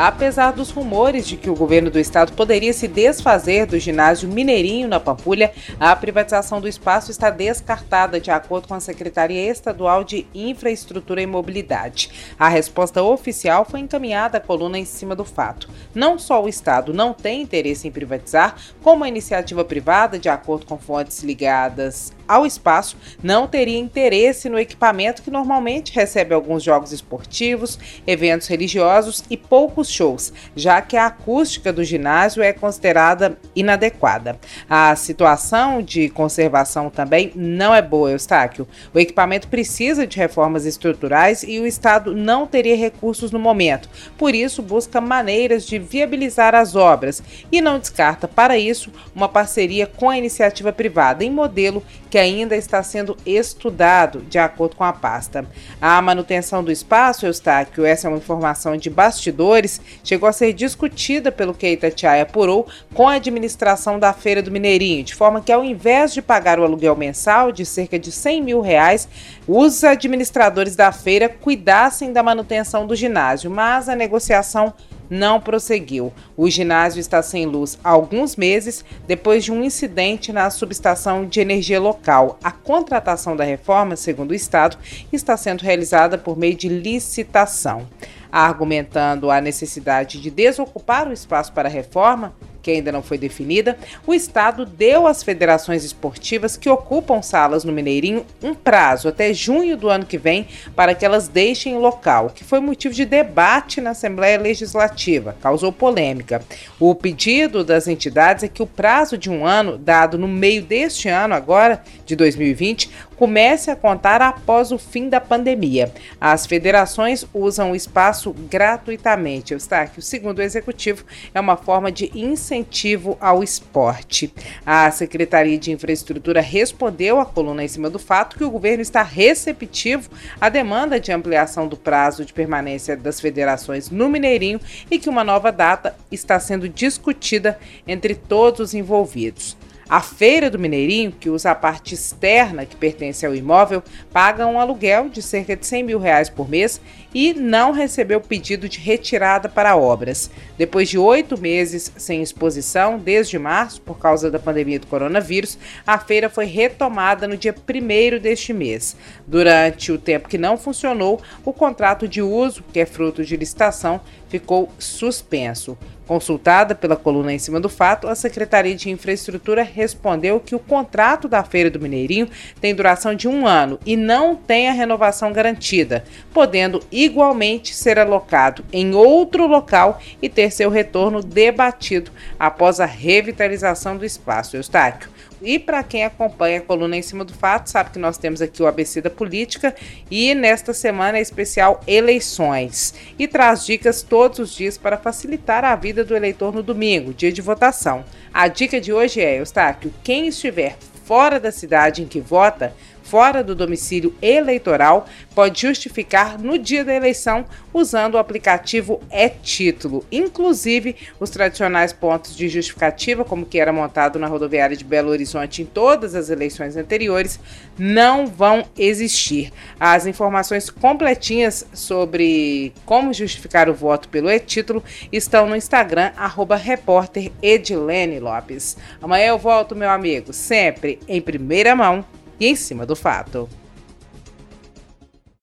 Apesar dos rumores de que o governo do estado poderia se desfazer do ginásio Mineirinho na Pampulha, a privatização do espaço está descartada, de acordo com a Secretaria Estadual de Infraestrutura e Mobilidade. A resposta oficial foi encaminhada à coluna em cima do fato. Não só o estado não tem interesse em privatizar, como a iniciativa privada, de acordo com fontes ligadas ao espaço, não teria interesse no equipamento que normalmente recebe alguns jogos esportivos, eventos religiosos e poucos shows, já que a acústica do ginásio é considerada inadequada. A situação de conservação também não é boa, Eustáquio. O equipamento precisa de reformas estruturais e o Estado não teria recursos no momento. Por isso, busca maneiras de viabilizar as obras e não descarta, para isso, uma parceria com a iniciativa privada em modelo que ainda está sendo estudado, de acordo com a pasta. A manutenção do espaço, Eustáquio, essa é uma informação de bastidores, chegou a ser discutida pelo que Itatiaia apurou com a administração da Feira do Mineirinho, de forma que ao invés de pagar o aluguel mensal de cerca de 100 mil reais, os administradores da feira cuidassem da manutenção do ginásio, mas a negociação não prosseguiu. O ginásio está sem luz há alguns meses depois de um incidente na subestação de energia local. A contratação da reforma, segundo o Estado, está sendo realizada por meio de licitação argumentando a necessidade de desocupar o espaço para a reforma, que ainda não foi definida, o Estado deu às federações esportivas que ocupam salas no Mineirinho um prazo até junho do ano que vem para que elas deixem o local, que foi motivo de debate na Assembleia Legislativa, causou polêmica. O pedido das entidades é que o prazo de um ano, dado no meio deste ano, agora de 2020, comece a contar após o fim da pandemia. As federações usam o espaço gratuitamente. Eustáquio, segundo o executivo, é uma forma de incentivo ao esporte. A Secretaria de Infraestrutura respondeu à coluna em cima do fato que o governo está receptivo à demanda de ampliação do prazo de permanência das federações no Mineirinho e que uma nova data está sendo discutida entre todos os envolvidos. A Feira do Mineirinho, que usa a parte externa que pertence ao imóvel, paga um aluguel de cerca de 100 mil reais por mês e não recebeu pedido de retirada para obras. Depois de oito meses sem exposição, desde março, por causa da pandemia do coronavírus, a feira foi retomada no dia 1 deste mês. Durante o tempo que não funcionou, o contrato de uso, que é fruto de licitação, ficou suspenso. Consultada pela coluna em cima do fato, a Secretaria de Infraestrutura respondeu que o contrato da Feira do Mineirinho tem duração de um ano e não tem a renovação garantida, podendo igualmente ser alocado em outro local e ter seu retorno debatido após a revitalização do espaço. Eustáquio, e para quem acompanha a coluna em cima do fato, sabe que nós temos aqui o ABC da Política e nesta semana é especial eleições. E traz dicas todos os dias para facilitar a vida do eleitor no domingo, dia de votação. A dica de hoje é, Eustáquio, quem estiver fora da cidade em que vota, fora do domicílio eleitoral pode justificar no dia da eleição usando o aplicativo e-Título. Inclusive, os tradicionais pontos de justificativa, como que era montado na rodoviária de Belo Horizonte em todas as eleições anteriores, não vão existir. As informações completinhas sobre como justificar o voto pelo e-Título estão no Instagram, arroba Lopes. Amanhã eu volto, meu amigo, sempre em primeira mão e em cima do fato.